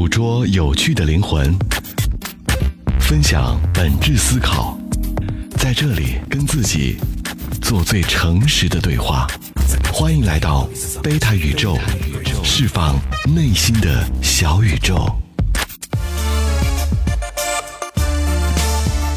捕捉有趣的灵魂，分享本质思考，在这里跟自己做最诚实的对话。欢迎来到贝塔宇宙，释放内心的小宇宙。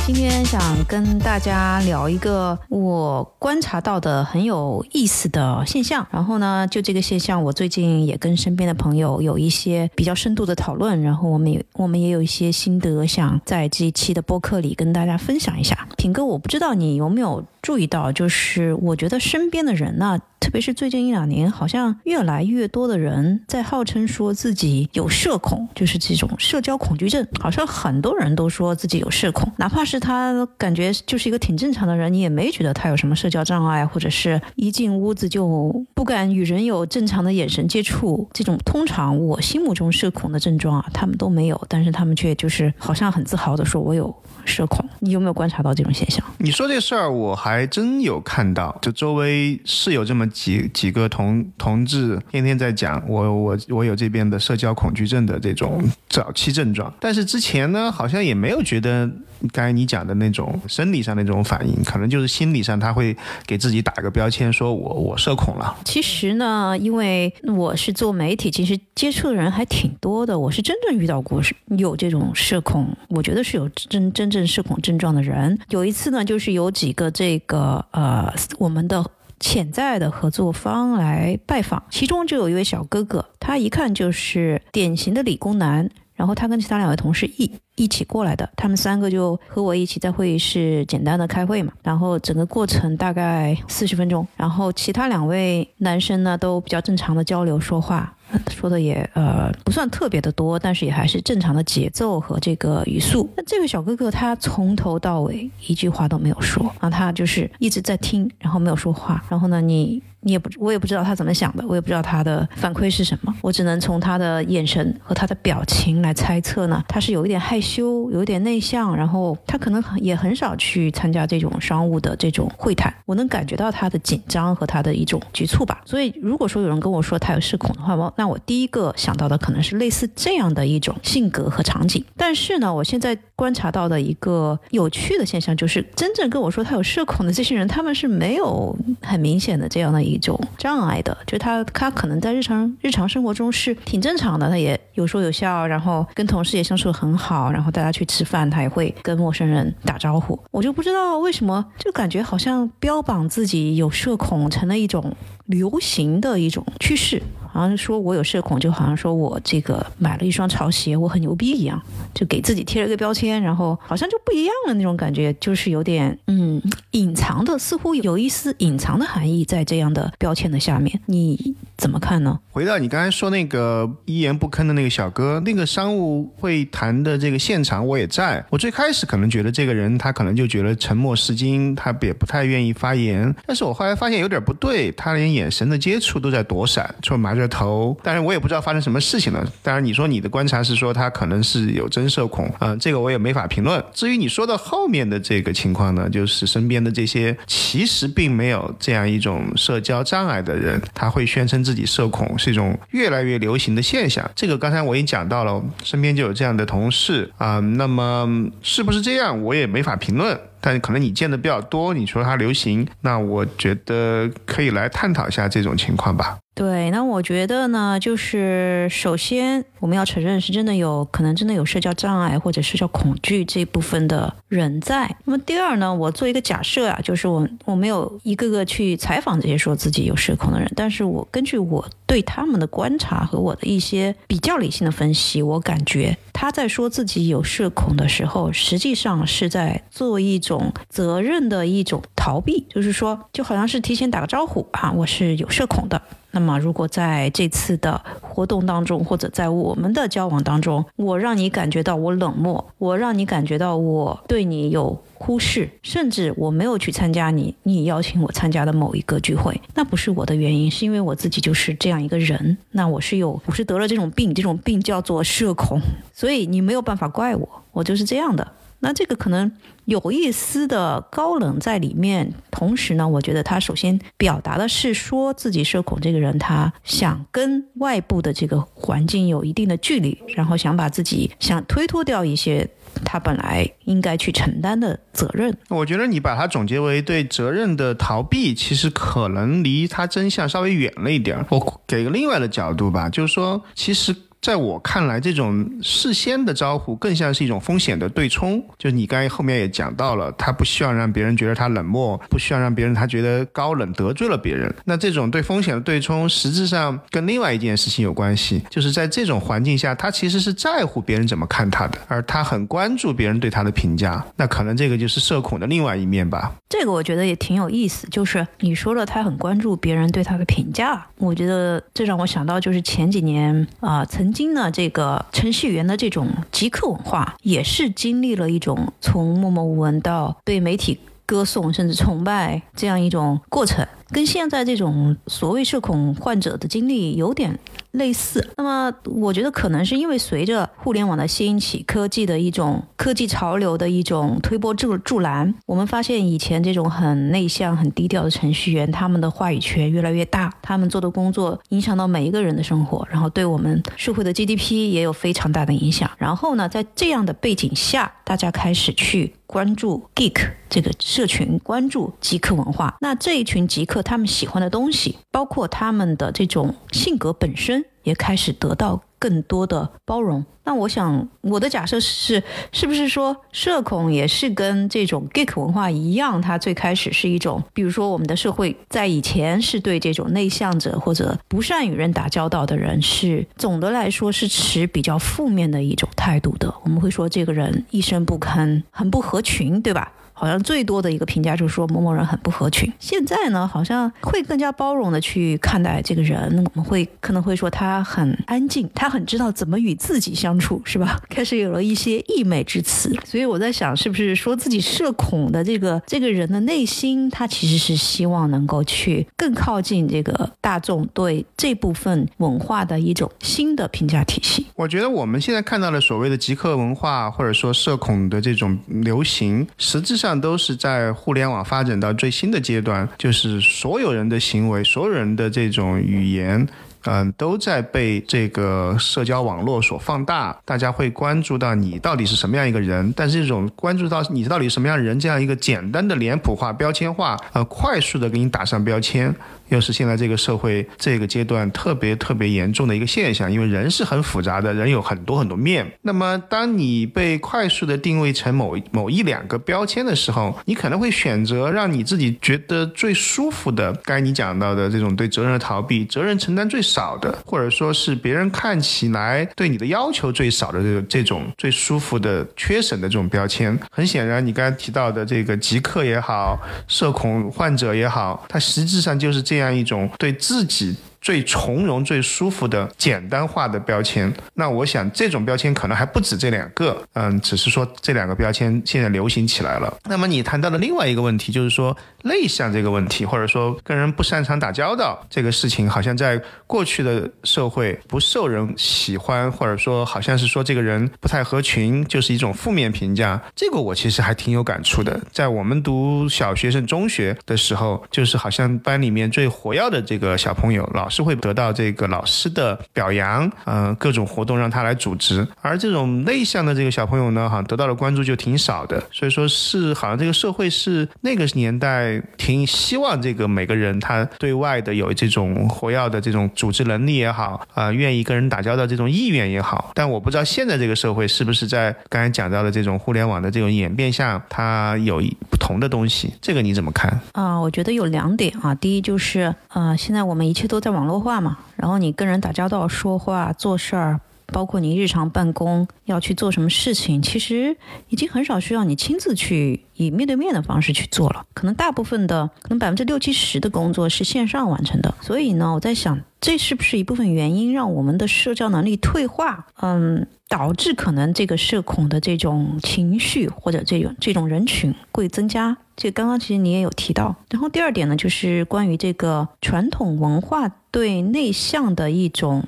今天想跟大家聊一个我观察到的很有意思的现象，然后呢，就这个现象，我最近也跟身边的朋友有一些比较深度的讨论，然后我们也我们也有一些心得，想在这一期的播客里跟大家分享一下。品哥，我不知道你有没有注意到，就是我觉得身边的人呢。特别是最近一两年，好像越来越多的人在号称说自己有社恐，就是这种社交恐惧症。好像很多人都说自己有社恐，哪怕是是他感觉就是一个挺正常的人，你也没觉得他有什么社交障碍，或者是一进屋子就不敢与人有正常的眼神接触。这种通常我心目中社恐的症状啊，他们都没有，但是他们却就是好像很自豪的说：“我有。”社恐，你有没有观察到这种现象？你说这事儿，我还真有看到，就周围是有这么几几个同同志，天天在讲我我我有这边的社交恐惧症的这种早期症状，但是之前呢，好像也没有觉得刚才你讲的那种生理上的那种反应，可能就是心理上他会给自己打个标签，说我我社恐了。其实呢，因为我是做媒体，其实接触的人还挺多的，我是真正遇到过有这种社恐，我觉得是有真真。正社恐症状的人，有一次呢，就是有几个这个呃，我们的潜在的合作方来拜访，其中就有一位小哥哥，他一看就是典型的理工男，然后他跟其他两位同事一一起过来的，他们三个就和我一起在会议室简单的开会嘛，然后整个过程大概四十分钟，然后其他两位男生呢都比较正常的交流说话。说的也呃不算特别的多，但是也还是正常的节奏和这个语速。那这个小哥哥他从头到尾一句话都没有说，然后他就是一直在听，然后没有说话。然后呢，你你也不我也不知道他怎么想的，我也不知道他的反馈是什么，我只能从他的眼神和他的表情来猜测呢，他是有一点害羞，有一点内向，然后他可能也很少去参加这种商务的这种会谈。我能感觉到他的紧张和他的一种局促吧。所以如果说有人跟我说他有社恐的话，我那我第一个想到的可能是类似这样的一种性格和场景，但是呢，我现在观察到的一个有趣的现象就是，真正跟我说他有社恐的这些人，他们是没有很明显的这样的一一种障碍的，就他他可能在日常日常生活中是挺正常的，他也有说有笑，然后跟同事也相处的很好，然后大家去吃饭，他也会跟陌生人打招呼。我就不知道为什么，就感觉好像标榜自己有社恐成了一种流行的一种趋势。好像说我有社恐，就好像说我这个买了一双潮鞋，我很牛逼一样，就给自己贴了一个标签，然后好像就不一样了那种感觉，就是有点嗯隐藏的，似乎有一丝隐藏的含义在这样的标签的下面，你怎么看呢？回到你刚才说那个一言不吭的那个小哥，那个商务会谈的这个现场我也在，我最开始可能觉得这个人他可能就觉得沉默是金，他也不太愿意发言，但是我后来发现有点不对，他连眼神的接触都在躲闪，除了麻着。头，但是我也不知道发生什么事情了。当然，你说你的观察是说他可能是有真社恐啊，这个我也没法评论。至于你说的后面的这个情况呢，就是身边的这些其实并没有这样一种社交障碍的人，他会宣称自己社恐，是一种越来越流行的现象。这个刚才我已经讲到了，身边就有这样的同事啊。那么是不是这样，我也没法评论。但可能你见的比较多，你说它流行，那我觉得可以来探讨一下这种情况吧。对，那我觉得呢，就是首先我们要承认是真的有可能真的有社交障碍或者社交恐惧这部分的人在。那么第二呢，我做一个假设啊，就是我我没有一个个去采访这些说自己有社恐的人，但是我根据我对他们的观察和我的一些比较理性的分析，我感觉他在说自己有社恐的时候，实际上是在做一种种责任的一种逃避，就是说就好像是提前打个招呼啊，我是有社恐的。那么，如果在这次的活动当中，或者在我们的交往当中，我让你感觉到我冷漠，我让你感觉到我对你有忽视，甚至我没有去参加你你邀请我参加的某一个聚会，那不是我的原因，是因为我自己就是这样一个人。那我是有，我是得了这种病，这种病叫做社恐，所以你没有办法怪我，我就是这样的。那这个可能有一丝的高冷在里面，同时呢，我觉得他首先表达的是说自己社恐这个人，他想跟外部的这个环境有一定的距离，然后想把自己想推脱掉一些。他本来应该去承担的责任，我觉得你把它总结为对责任的逃避，其实可能离他真相稍微远了一点。我给个另外的角度吧，就是说，其实。在我看来，这种事先的招呼更像是一种风险的对冲。就是你刚才后面也讲到了，他不希望让别人觉得他冷漠，不希望让别人他觉得高冷得罪了别人。那这种对风险的对冲，实质上跟另外一件事情有关系，就是在这种环境下，他其实是在乎别人怎么看他的，而他很关注别人对他的评价。那可能这个就是社恐的另外一面吧。这个我觉得也挺有意思，就是你说了他很关注别人对他的评价，我觉得这让我想到就是前几年啊曾。今呢，这个程序员的这种极客文化，也是经历了一种从默默无闻到被媒体歌颂甚至崇拜这样一种过程。跟现在这种所谓社恐患者的经历有点类似。那么，我觉得可能是因为随着互联网的兴起，科技的一种科技潮流的一种推波助助澜，我们发现以前这种很内向、很低调的程序员，他们的话语权越来越大，他们做的工作影响到每一个人的生活，然后对我们社会的 GDP 也有非常大的影响。然后呢，在这样的背景下，大家开始去关注 Geek 这个社群，关注极客文化。那这一群极客。他们喜欢的东西，包括他们的这种性格本身，也开始得到更多的包容。那我想，我的假设是，是不是说社恐也是跟这种 geek 文化一样？它最开始是一种，比如说我们的社会在以前是对这种内向者或者不善与人打交道的人，是总的来说是持比较负面的一种态度的。我们会说这个人一声不吭，很不合群，对吧？好像最多的一个评价就是说某某人很不合群。现在呢，好像会更加包容的去看待这个人。我们会可能会说他很安静，他很知道怎么与自己相处，是吧？开始有了一些溢美之词。所以我在想，是不是说自己社恐的这个这个人的内心，他其实是希望能够去更靠近这个大众对这部分文化的一种新的评价体系。我觉得我们现在看到的所谓的极客文化，或者说社恐的这种流行，实质上。都是在互联网发展到最新的阶段，就是所有人的行为、所有人的这种语言，嗯，都在被这个社交网络所放大。大家会关注到你到底是什么样一个人，但是这种关注到你到底什么样人这样一个简单的脸谱化、标签化，呃，快速的给你打上标签。又是现在这个社会这个阶段特别特别严重的一个现象，因为人是很复杂的，人有很多很多面。那么，当你被快速的定位成某某一两个标签的时候，你可能会选择让你自己觉得最舒服的，刚才你讲到的这种对责任的逃避、责任承担最少的，或者说是别人看起来对你的要求最少的这种这种最舒服的缺省的这种标签。很显然，你刚才提到的这个极客也好，社恐患者也好，它实质上就是这样。这样一种对自己。最从容、最舒服的简单化的标签，那我想这种标签可能还不止这两个，嗯，只是说这两个标签现在流行起来了。那么你谈到的另外一个问题，就是说内向这个问题，或者说跟人不擅长打交道这个事情，好像在过去的社会不受人喜欢，或者说好像是说这个人不太合群，就是一种负面评价。这个我其实还挺有感触的。在我们读小学生、中学的时候，就是好像班里面最活跃的这个小朋友，老。是会得到这个老师的表扬，嗯，各种活动让他来组织。而这种内向的这个小朋友呢，好像得到的关注就挺少的。所以说是好像这个社会是那个年代挺希望这个每个人他对外的有这种活跃的这种组织能力也好，啊，愿意跟人打交道这种意愿也好。但我不知道现在这个社会是不是在刚才讲到的这种互联网的这种演变下，它有不同的东西。这个你怎么看？啊，我觉得有两点啊。第一就是，呃，现在我们一切都在网。网络化嘛，然后你跟人打交道、说话、做事儿，包括你日常办公要去做什么事情，其实已经很少需要你亲自去以面对面的方式去做了。可能大部分的，可能百分之六七十的工作是线上完成的。所以呢，我在想，这是不是一部分原因让我们的社交能力退化？嗯，导致可能这个社恐的这种情绪或者这种这种人群会增加。这刚刚其实你也有提到，然后第二点呢，就是关于这个传统文化对内向的一种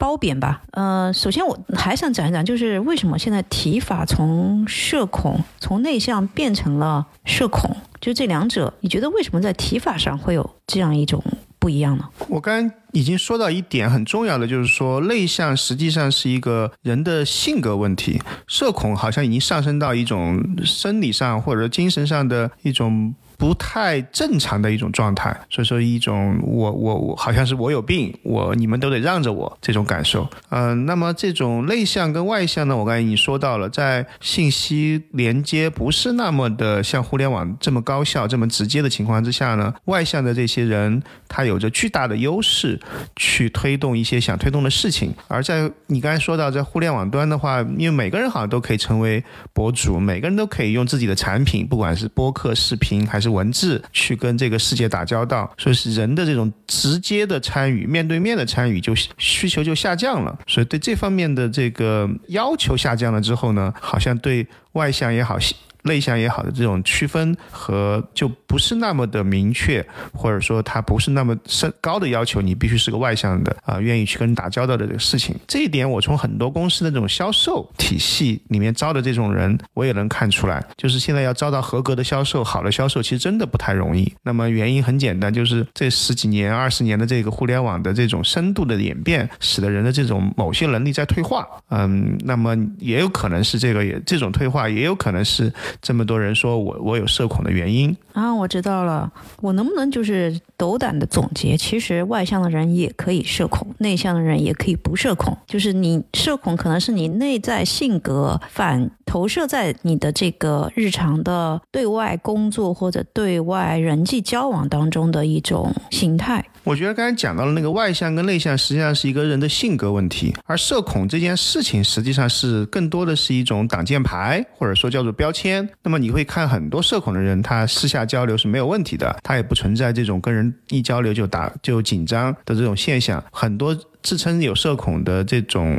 褒贬吧。呃，首先我还想讲一讲，就是为什么现在提法从社恐从内向变成了社恐，就这两者，你觉得为什么在提法上会有这样一种不一样呢？我刚刚已经说到一点很重要的，就是说内向实际上是一个人的性格问题，社恐好像已经上升到一种生理上或者精神上的一种。不太正常的一种状态，所以说一种我我我好像是我有病，我你们都得让着我这种感受。嗯，那么这种内向跟外向呢，我刚才已经说到了，在信息连接不是那么的像互联网这么高效、这么直接的情况之下呢，外向的这些人他有着巨大的优势去推动一些想推动的事情。而在你刚才说到在互联网端的话，因为每个人好像都可以成为博主，每个人都可以用自己的产品，不管是播客、视频还是。文字去跟这个世界打交道，所以是人的这种直接的参与、面对面的参与，就需求就下降了。所以对这方面的这个要求下降了之后呢，好像对外向也好。内向也好的这种区分和就不是那么的明确，或者说它不是那么深高的要求，你必须是个外向的啊，愿意去跟人打交道的这个事情。这一点我从很多公司的这种销售体系里面招的这种人，我也能看出来，就是现在要招到合格的销售、好的销售，其实真的不太容易。那么原因很简单，就是这十几年、二十年的这个互联网的这种深度的演变，使得人的这种某些能力在退化。嗯，那么也有可能是这个也这种退化，也有可能是。这么多人说我我有社恐的原因啊，我知道了。我能不能就是斗胆的总结？其实外向的人也可以社恐，内向的人也可以不社恐。就是你社恐可能是你内在性格反投射在你的这个日常的对外工作或者对外人际交往当中的一种形态。我觉得刚才讲到了那个外向跟内向，实际上是一个人的性格问题，而社恐这件事情实际上是更多的是一种挡箭牌，或者说叫做标签。那么你会看很多社恐的人，他私下交流是没有问题的，他也不存在这种跟人一交流就打就紧张的这种现象，很多。自称有社恐的这种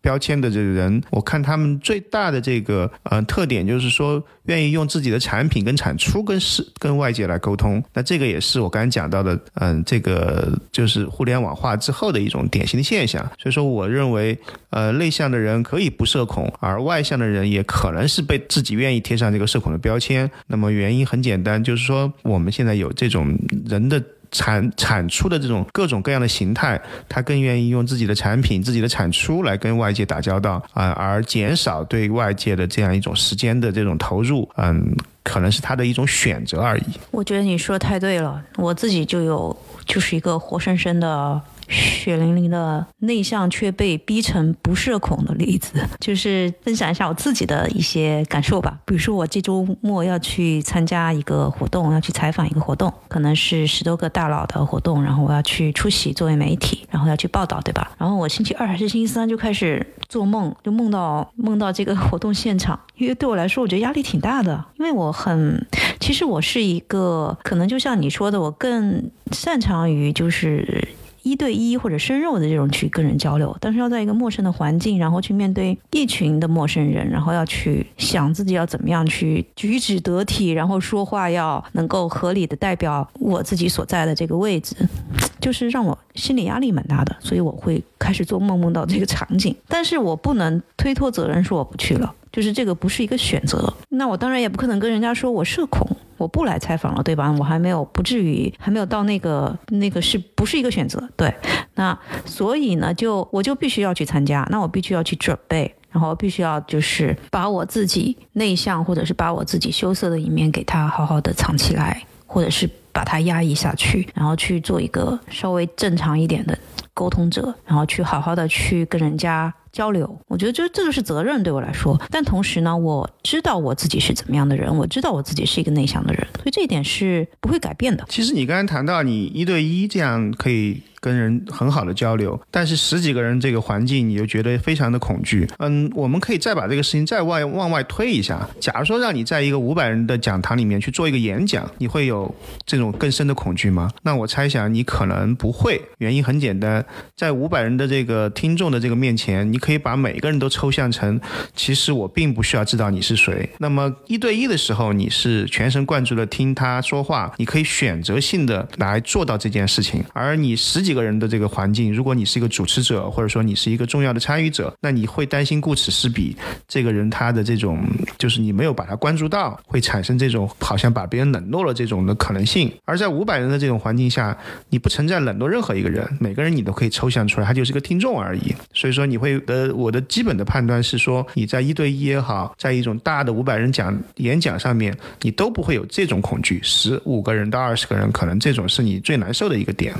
标签的这个人，我看他们最大的这个呃特点就是说，愿意用自己的产品跟产出跟是跟外界来沟通。那这个也是我刚才讲到的，嗯，这个就是互联网化之后的一种典型的现象。所以说，我认为，呃，内向的人可以不社恐，而外向的人也可能是被自己愿意贴上这个社恐的标签。那么原因很简单，就是说我们现在有这种人的。产产出的这种各种各样的形态，他更愿意用自己的产品、自己的产出来跟外界打交道啊，而减少对外界的这样一种时间的这种投入，嗯，可能是他的一种选择而已。我觉得你说的太对了，我自己就有就是一个活生生的。血淋淋的内向却被逼成不社恐的例子，就是分享一下我自己的一些感受吧。比如说，我这周末要去参加一个活动，要去采访一个活动，可能是十多个大佬的活动，然后我要去出席作为媒体，然后要去报道，对吧？然后我星期二还是星期三就开始做梦，就梦到梦到这个活动现场，因为对我来说，我觉得压力挺大的，因为我很，其实我是一个可能就像你说的，我更擅长于就是。一对一或者深入的这种去跟人交流，但是要在一个陌生的环境，然后去面对一群的陌生人，然后要去想自己要怎么样去举止得体，然后说话要能够合理的代表我自己所在的这个位置，就是让我心理压力蛮大的，所以我会开始做梦梦到这个场景，但是我不能推脱责任说我不去了，就是这个不是一个选择，那我当然也不可能跟人家说我社恐。我不来采访了，对吧？我还没有，不至于还没有到那个那个是不是一个选择？对，那所以呢，就我就必须要去参加，那我必须要去准备，然后必须要就是把我自己内向或者是把我自己羞涩的一面给他好好的藏起来，或者是把它压抑下去，然后去做一个稍微正常一点的沟通者，然后去好好的去跟人家。交流，我觉得这这个是责任对我来说，但同时呢，我知道我自己是怎么样的人，我知道我自己是一个内向的人，所以这一点是不会改变的。其实你刚才谈到你一对一这样可以。跟人很好的交流，但是十几个人这个环境，你就觉得非常的恐惧。嗯，我们可以再把这个事情再外往外推一下。假如说让你在一个五百人的讲堂里面去做一个演讲，你会有这种更深的恐惧吗？那我猜想你可能不会。原因很简单，在五百人的这个听众的这个面前，你可以把每个人都抽象成，其实我并不需要知道你是谁。那么一对一的时候，你是全神贯注的听他说话，你可以选择性的来做到这件事情。而你十几。个人的这个环境，如果你是一个主持者，或者说你是一个重要的参与者，那你会担心顾此失彼，这个人他的这种就是你没有把他关注到，会产生这种好像把别人冷落了这种的可能性。而在五百人的这种环境下，你不存在冷落任何一个人，每个人你都可以抽象出来，他就是个听众而已。所以说你会呃，我的基本的判断是说，你在一对一也好，在一种大的五百人讲演讲上面，你都不会有这种恐惧。十五个人到二十个人，可能这种是你最难受的一个点。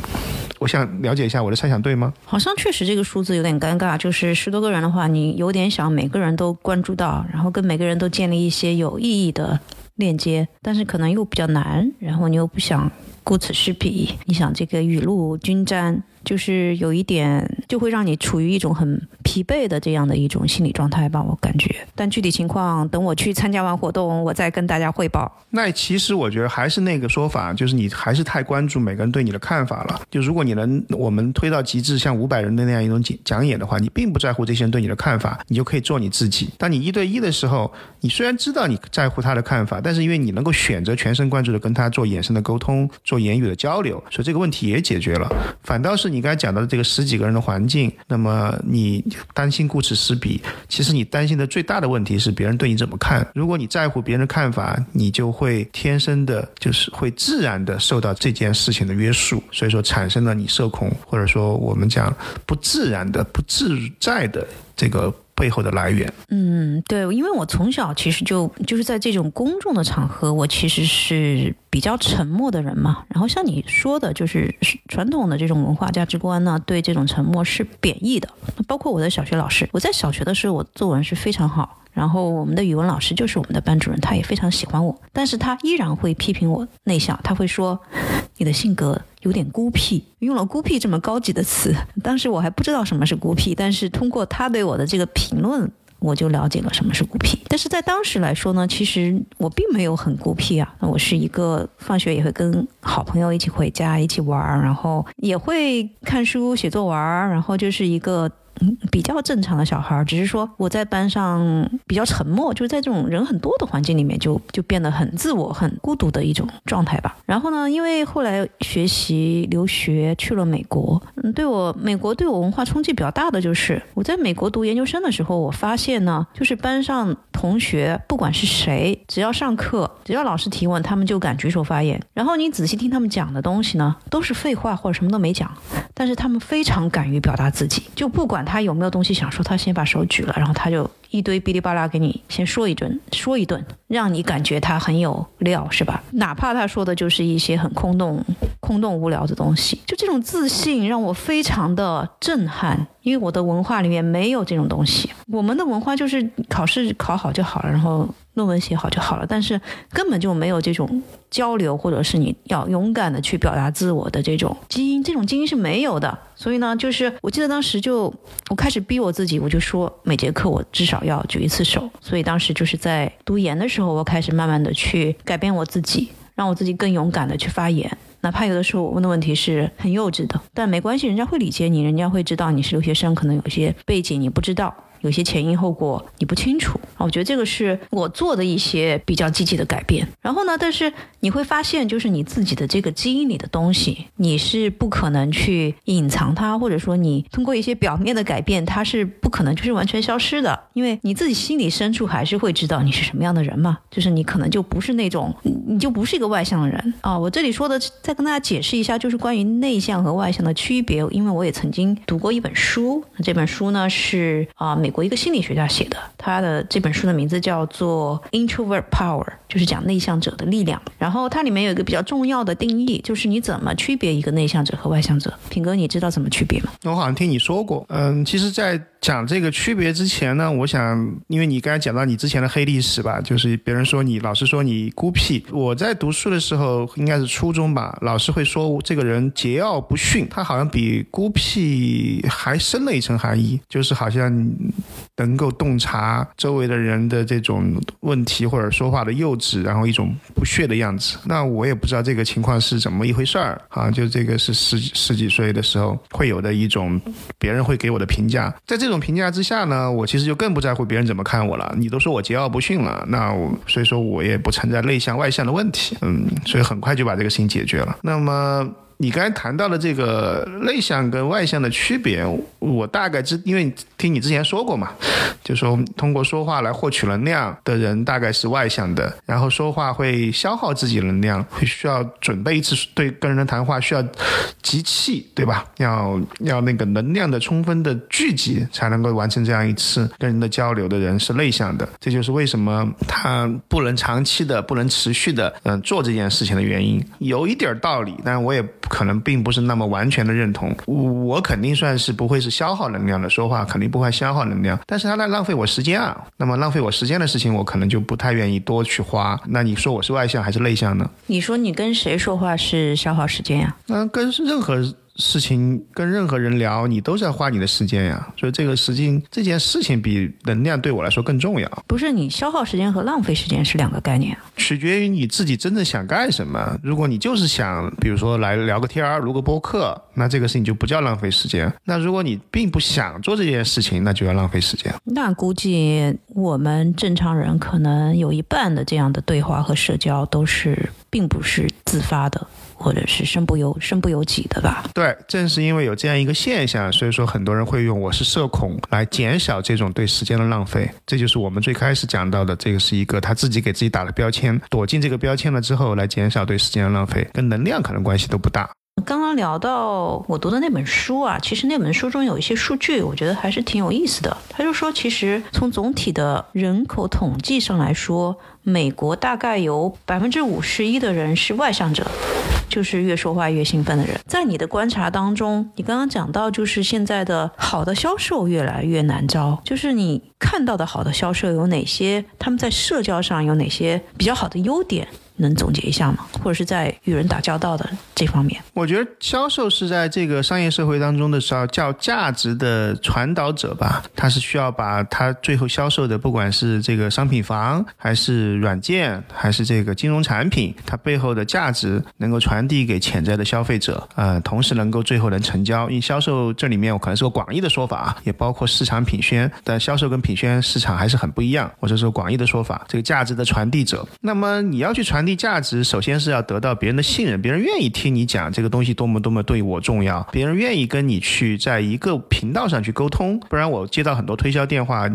我想了解一下我的猜想对吗？好像确实这个数字有点尴尬，就是十多个人的话，你有点想每个人都关注到，然后跟每个人都建立一些有意义的链接，但是可能又比较难，然后你又不想顾此失彼，你想这个雨露均沾。就是有一点，就会让你处于一种很疲惫的这样的一种心理状态吧，我感觉。但具体情况，等我去参加完活动，我再跟大家汇报。那其实我觉得还是那个说法，就是你还是太关注每个人对你的看法了。就如果你能我们推到极致，像五百人的那样一种讲讲演的话，你并不在乎这些人对你的看法，你就可以做你自己。当你一对一的时候，你虽然知道你在乎他的看法，但是因为你能够选择全神贯注的跟他做眼神的沟通，做言语的交流，所以这个问题也解决了。反倒是你刚才讲到的这个十几个人的环境，那么你担心顾此失彼，其实你担心的最大的问题是别人对你怎么看。如果你在乎别人的看法，你就会天生的，就是会自然的受到这件事情的约束，所以说产生了你社恐，或者说我们讲不自然的、不自在的这个。背后的来源，嗯，对，因为我从小其实就就是在这种公众的场合，我其实是比较沉默的人嘛。然后像你说的，就是传统的这种文化价值观呢，对这种沉默是贬义的。包括我的小学老师，我在小学的时候，我作文是非常好。然后我们的语文老师就是我们的班主任，他也非常喜欢我，但是他依然会批评我内向，他会说你的性格有点孤僻，用了“孤僻”这么高级的词。当时我还不知道什么是孤僻，但是通过他对我的这个评论，我就了解了什么是孤僻。但是在当时来说呢，其实我并没有很孤僻啊，我是一个放学也会跟好朋友一起回家一起玩，然后也会看书写作文，然后就是一个。嗯，比较正常的小孩，只是说我在班上比较沉默，就是在这种人很多的环境里面，就就变得很自我、很孤独的一种状态吧。然后呢，因为后来学习留学去了美国，嗯，对我美国对我文化冲击比较大的就是我在美国读研究生的时候，我发现呢，就是班上同学不管是谁，只要上课，只要老师提问，他们就敢举手发言。然后你仔细听他们讲的东西呢，都是废话或者什么都没讲，但是他们非常敢于表达自己，就不管。他有没有东西想说？他先把手举了，然后他就一堆哔哩吧啦给你先说一顿，说一顿，让你感觉他很有料，是吧？哪怕他说的就是一些很空洞、空洞无聊的东西，就这种自信让我非常的震撼。因为我的文化里面没有这种东西，我们的文化就是考试考好就好了，然后论文写好就好了，但是根本就没有这种交流，或者是你要勇敢的去表达自我的这种基因，这种基因是没有的。所以呢，就是我记得当时就我开始逼我自己，我就说每节课我至少要举一次手。所以当时就是在读研的时候，我开始慢慢的去改变我自己，让我自己更勇敢的去发言。哪怕有的时候我问的问题是很幼稚的，但没关系，人家会理解你，人家会知道你是留学生，可能有些背景你不知道。有些前因后果你不清楚啊，我觉得这个是我做的一些比较积极的改变。然后呢，但是你会发现，就是你自己的这个基因里的东西，你是不可能去隐藏它，或者说你通过一些表面的改变，它是不可能就是完全消失的。因为你自己心里深处还是会知道你是什么样的人嘛，就是你可能就不是那种，你就不是一个外向的人啊。我这里说的再跟大家解释一下，就是关于内向和外向的区别，因为我也曾经读过一本书，这本书呢是啊美。我一个心理学家写的，他的这本书的名字叫做《Introvert Power》，就是讲内向者的力量。然后它里面有一个比较重要的定义，就是你怎么区别一个内向者和外向者。品哥，你知道怎么区别吗？我好像听你说过。嗯，其实，在讲这个区别之前呢，我想，因为你刚才讲到你之前的黑历史吧，就是别人说你老师说你孤僻。我在读书的时候，应该是初中吧，老师会说这个人桀骜不驯，他好像比孤僻还深了一层含义，就是好像能够洞察周围的人的这种问题或者说话的幼稚，然后一种不屑的样子。那我也不知道这个情况是怎么一回事儿啊，就这个是十十几岁的时候会有的一种别人会给我的评价，在这种。评价之下呢，我其实就更不在乎别人怎么看我了。你都说我桀骜不驯了，那我所以说我也不存在内向外向的问题。嗯，所以很快就把这个事情解决了。那么。你刚才谈到的这个内向跟外向的区别，我大概知，因为听你之前说过嘛，就说通过说话来获取能量的人大概是外向的，然后说话会消耗自己能量，会需要准备一次对跟人的谈话需要集气，对吧？要要那个能量的充分的聚集，才能够完成这样一次跟人的交流的人是内向的，这就是为什么他不能长期的、不能持续的嗯做这件事情的原因，有一点道理，但我也可能并不是那么完全的认同。我肯定算是不会是消耗能量的，说话肯定不会消耗能量，但是他在浪费我时间啊。那么浪费我时间的事情，我可能就不太愿意多去花。那你说我是外向还是内向呢？你说你跟谁说话是消耗时间呀？嗯，跟任何。事情跟任何人聊，你都在花你的时间呀，所以这个时间这件事情比能量对我来说更重要。不是你消耗时间和浪费时间是两个概念，取决于你自己真正想干什么。如果你就是想，比如说来聊个天儿、录个播客，那这个事情就不叫浪费时间。那如果你并不想做这件事情，那就要浪费时间。那估计我们正常人可能有一半的这样的对话和社交都是并不是自发的。或者是身不由身不由己的吧？对，正是因为有这样一个现象，所以说很多人会用“我是社恐”来减少这种对时间的浪费。这就是我们最开始讲到的，这个是一个他自己给自己打了标签，躲进这个标签了之后，来减少对时间的浪费，跟能量可能关系都不大。刚刚聊到我读的那本书啊，其实那本书中有一些数据，我觉得还是挺有意思的。他就说，其实从总体的人口统计上来说，美国大概有百分之五十一的人是外向者。就是越说话越兴奋的人，在你的观察当中，你刚刚讲到，就是现在的好的销售越来越难招。就是你看到的好的销售有哪些？他们在社交上有哪些比较好的优点？能总结一下吗？或者是在与人打交道的这方面？我觉得销售是在这个商业社会当中的时候叫价值的传导者吧。他是需要把他最后销售的，不管是这个商品房，还是软件，还是这个金融产品，它背后的价值能够传递给潜在的消费者，呃，同时能够最后能成交。因为销售这里面我可能是个广义的说法啊，也包括市场品宣，但销售跟品宣市场还是很不一样。我这是说广义的说法，这个价值的传递者。那么你要去传。传递价值，首先是要得到别人的信任，别人愿意听你讲这个东西多么多么对我重要，别人愿意跟你去在一个频道上去沟通。不然我接到很多推销电话，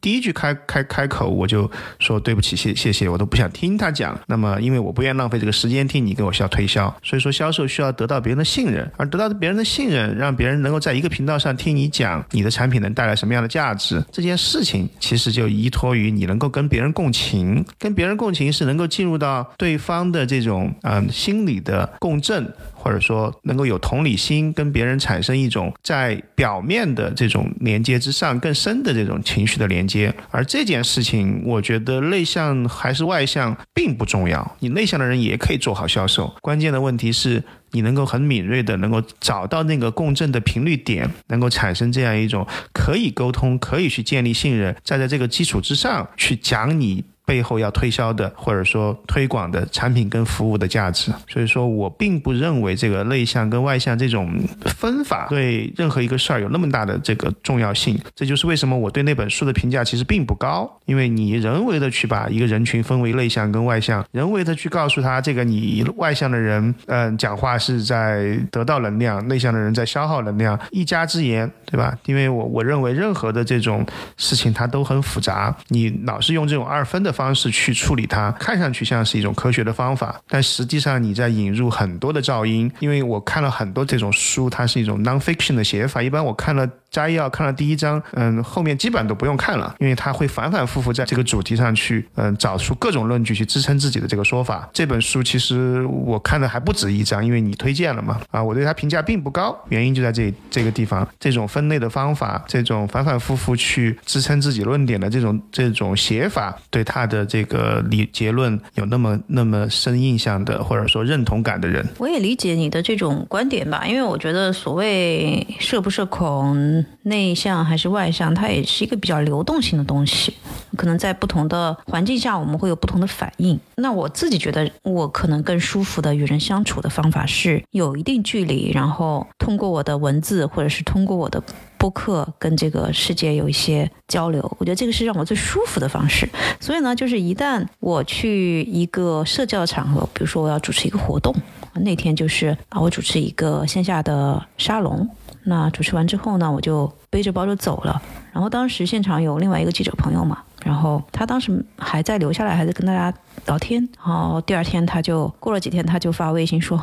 第一句开开开口我就说对不起，谢谢谢，我都不想听他讲。那么因为我不愿浪费这个时间听你给我销推销，所以说销售需要得到别人的信任，而得到别人的信任，让别人能够在一个频道上听你讲你的产品能带来什么样的价值，这件事情其实就依托于你能够跟别人共情，跟别人共情是能够进入到。对方的这种嗯心理的共振，或者说能够有同理心，跟别人产生一种在表面的这种连接之上更深的这种情绪的连接。而这件事情，我觉得内向还是外向并不重要，你内向的人也可以做好销售。关键的问题是你能够很敏锐的能够找到那个共振的频率点，能够产生这样一种可以沟通、可以去建立信任，再在这个基础之上去讲你。背后要推销的，或者说推广的产品跟服务的价值，所以说我并不认为这个内向跟外向这种分法对任何一个事儿有那么大的这个重要性。这就是为什么我对那本书的评价其实并不高，因为你人为的去把一个人群分为内向跟外向，人为的去告诉他这个你外向的人，嗯，讲话是在得到能量，内向的人在消耗能量，一家之言，对吧？因为我我认为任何的这种事情它都很复杂，你老是用这种二分的。方式去处理它，看上去像是一种科学的方法，但实际上你在引入很多的噪音。因为我看了很多这种书，它是一种 non-fiction 的写法。一般我看了摘要，看了第一章，嗯，后面基本都不用看了，因为他会反反复复在这个主题上去，嗯，找出各种论据去支撑自己的这个说法。这本书其实我看的还不止一章，因为你推荐了嘛，啊，我对它评价并不高，原因就在这这个地方。这种分类的方法，这种反反复复去支撑自己论点的这种这种写法，对。他的这个理结论有那么那么深印象的，或者说认同感的人，我也理解你的这种观点吧。因为我觉得所谓社不社恐、内向还是外向，它也是一个比较流动性的东西。可能在不同的环境下，我们会有不同的反应。那我自己觉得，我可能更舒服的与人相处的方法是有一定距离，然后通过我的文字或者是通过我的。播客跟这个世界有一些交流，我觉得这个是让我最舒服的方式。所以呢，就是一旦我去一个社交场合，比如说我要主持一个活动。那天就是啊，我主持一个线下的沙龙。那主持完之后呢，我就背着包就走了。然后当时现场有另外一个记者朋友嘛，然后他当时还在留下来，还在跟大家聊天。然后第二天他就过了几天，他就发微信说：“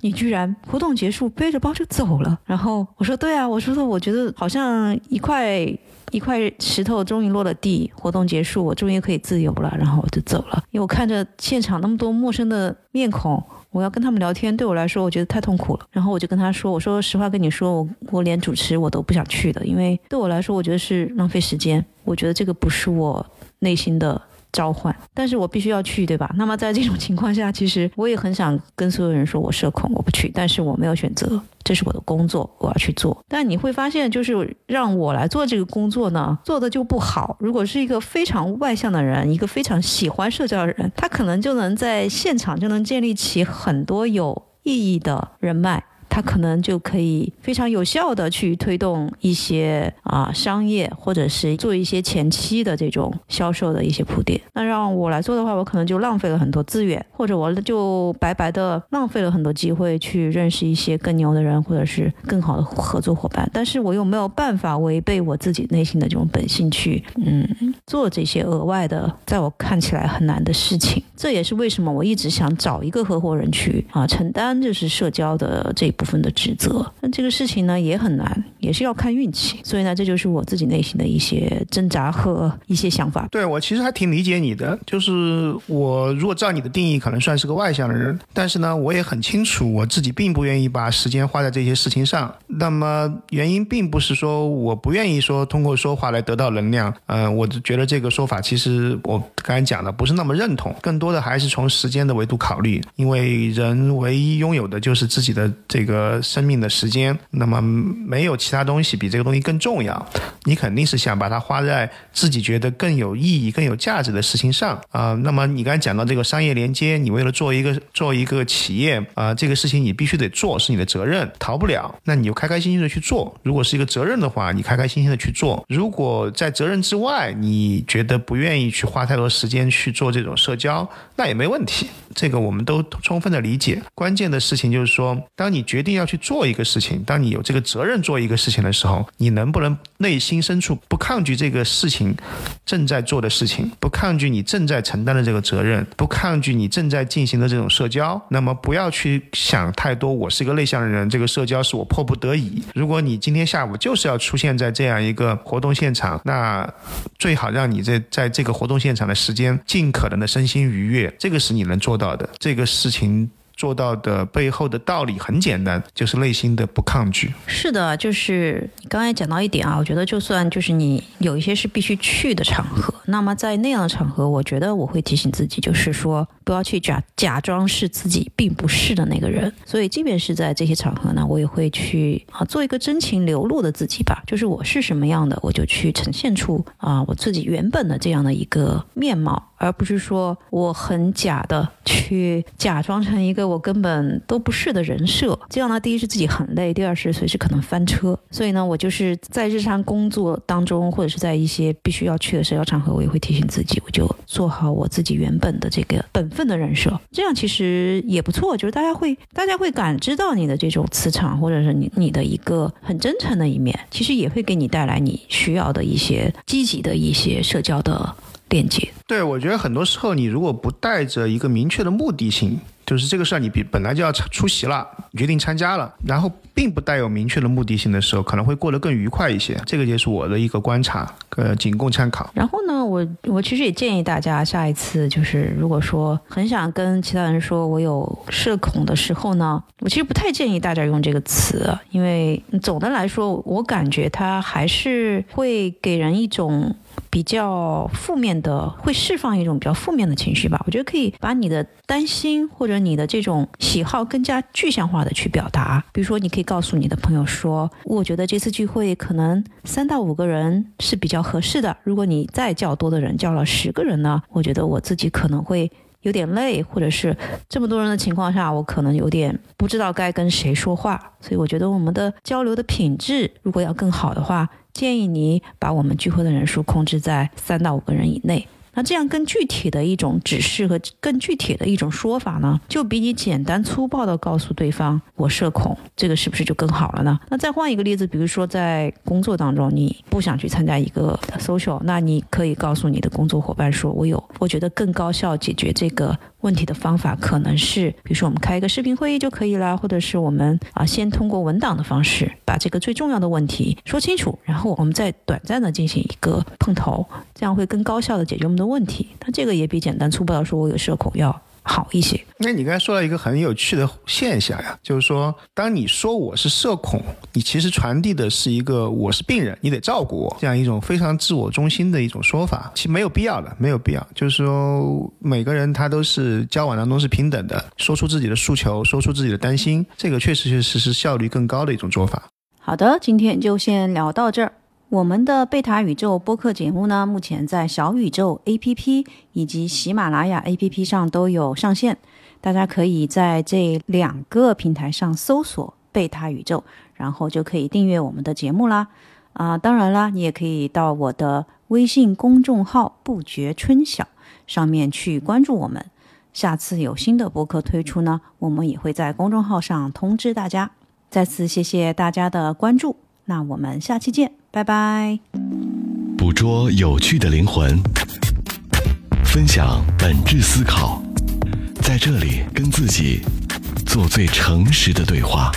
你居然活动结束背着包就走了。”然后我说：“对啊，我说的，我觉得好像一块一块石头终于落了地，活动结束，我终于可以自由了。”然后我就走了，因为我看着现场那么多陌生的面孔。我要跟他们聊天，对我来说，我觉得太痛苦了。然后我就跟他说：“我说实话跟你说，我我连主持我都不想去的，因为对我来说，我觉得是浪费时间。我觉得这个不是我内心的。”召唤，但是我必须要去，对吧？那么在这种情况下，其实我也很想跟所有人说，我社恐，我不去，但是我没有选择，这是我的工作，我要去做。但你会发现，就是让我来做这个工作呢，做的就不好。如果是一个非常外向的人，一个非常喜欢社交的人，他可能就能在现场就能建立起很多有意义的人脉。他可能就可以非常有效的去推动一些啊商业，或者是做一些前期的这种销售的一些铺垫。那让我来做的话，我可能就浪费了很多资源，或者我就白白的浪费了很多机会去认识一些更牛的人，或者是更好的合作伙伴。但是我又没有办法违背我自己内心的这种本性去嗯做这些额外的，在我看起来很难的事情。这也是为什么我一直想找一个合伙人去啊承担就是社交的这一。部分分的职责，那这个事情呢也很难，也是要看运气。所以呢，这就是我自己内心的一些挣扎和一些想法。对我其实还挺理解你的，就是我如果照你的定义，可能算是个外向的人，但是呢，我也很清楚我自己并不愿意把时间花在这些事情上。那么原因并不是说我不愿意说通过说话来得到能量，嗯，我觉得这个说法其实我刚才讲的不是那么认同，更多的还是从时间的维度考虑，因为人唯一拥有的就是自己的这。个和生命的时间，那么没有其他东西比这个东西更重要。你肯定是想把它花在自己觉得更有意义、更有价值的事情上啊。那么你刚才讲到这个商业连接，你为了做一个做一个企业啊，这个事情你必须得做，是你的责任，逃不了。那你就开开心心的去做。如果是一个责任的话，你开开心心的去做。如果在责任之外，你觉得不愿意去花太多时间去做这种社交，那也没问题。这个我们都充分的理解。关键的事情就是说，当你决定要去做一个事情，当你有这个责任做一个事情的时候，你能不能内心深处不抗拒这个事情正在做的事情，不抗拒你正在承担的这个责任，不抗拒你正在进行的这种社交？那么不要去想太多。我是一个内向的人，这个社交是我迫不得已。如果你今天下午就是要出现在这样一个活动现场，那最好让你在在这个活动现场的时间尽可能的身心愉悦，这个是你能做到。的这个事情。做到的背后的道理很简单，就是内心的不抗拒。是的，就是刚才讲到一点啊，我觉得就算就是你有一些是必须去的场合，那么在那样的场合，我觉得我会提醒自己，就是说不要去假假装是自己并不是的那个人。所以，即便是在这些场合呢，我也会去啊做一个真情流露的自己吧，就是我是什么样的，我就去呈现出啊我自己原本的这样的一个面貌，而不是说我很假的去假装成一个。我根本都不是的人设，这样呢，第一是自己很累，第二是随时可能翻车。所以呢，我就是在日常工作当中，或者是在一些必须要去的社交场合，我也会提醒自己，我就做好我自己原本的这个本分的人设。这样其实也不错，就是大家会大家会感知到你的这种磁场，或者是你你的一个很真诚的一面，其实也会给你带来你需要的一些积极的一些社交的链接。对，我觉得很多时候你如果不带着一个明确的目的性。就是这个事儿，你比本来就要出席了，决定参加了，然后并不带有明确的目的性的时候，可能会过得更愉快一些。这个也是我的一个观察，呃，仅供参考。然后呢，我我其实也建议大家，下一次就是如果说很想跟其他人说我有社恐的时候呢，我其实不太建议大家用这个词，因为总的来说，我感觉它还是会给人一种。比较负面的，会释放一种比较负面的情绪吧。我觉得可以把你的担心或者你的这种喜好更加具象化的去表达。比如说，你可以告诉你的朋友说：“我觉得这次聚会可能三到五个人是比较合适的。如果你再叫多的人，叫了十个人呢，我觉得我自己可能会有点累，或者是这么多人的情况下，我可能有点不知道该跟谁说话。所以，我觉得我们的交流的品质如果要更好的话。”建议你把我们聚会的人数控制在三到五个人以内。那这样更具体的一种指示和更具体的一种说法呢，就比你简单粗暴的告诉对方我社恐，这个是不是就更好了呢？那再换一个例子，比如说在工作当中，你不想去参加一个 social，那你可以告诉你的工作伙伴说，我有，我觉得更高效解决这个问题的方法可能是，比如说我们开一个视频会议就可以了，或者是我们啊先通过文档的方式把这个最重要的问题说清楚，然后我们再短暂的进行一个碰头，这样会更高效的解决我们的问题。那这个也比简单粗暴的说我有社恐要好一些。那你刚才说了一个很有趣的现象呀，就是说，当你说我是社恐，你其实传递的是一个我是病人，你得照顾我这样一种非常自我中心的一种说法，其实没有必要的，没有必要。就是说，每个人他都是交往当中是平等的，说出自己的诉求，说出自己的担心，这个确实确实是效率更高的一种做法。好的，今天就先聊到这儿。我们的贝塔宇宙播客节目呢，目前在小宇宙 APP 以及喜马拉雅 APP 上都有上线，大家可以在这两个平台上搜索“贝塔宇宙”，然后就可以订阅我们的节目啦。啊，当然啦，你也可以到我的微信公众号“不觉春晓”上面去关注我们。下次有新的播客推出呢，我们也会在公众号上通知大家。再次谢谢大家的关注，那我们下期见。拜拜！捕捉有趣的灵魂，分享本质思考，在这里跟自己做最诚实的对话。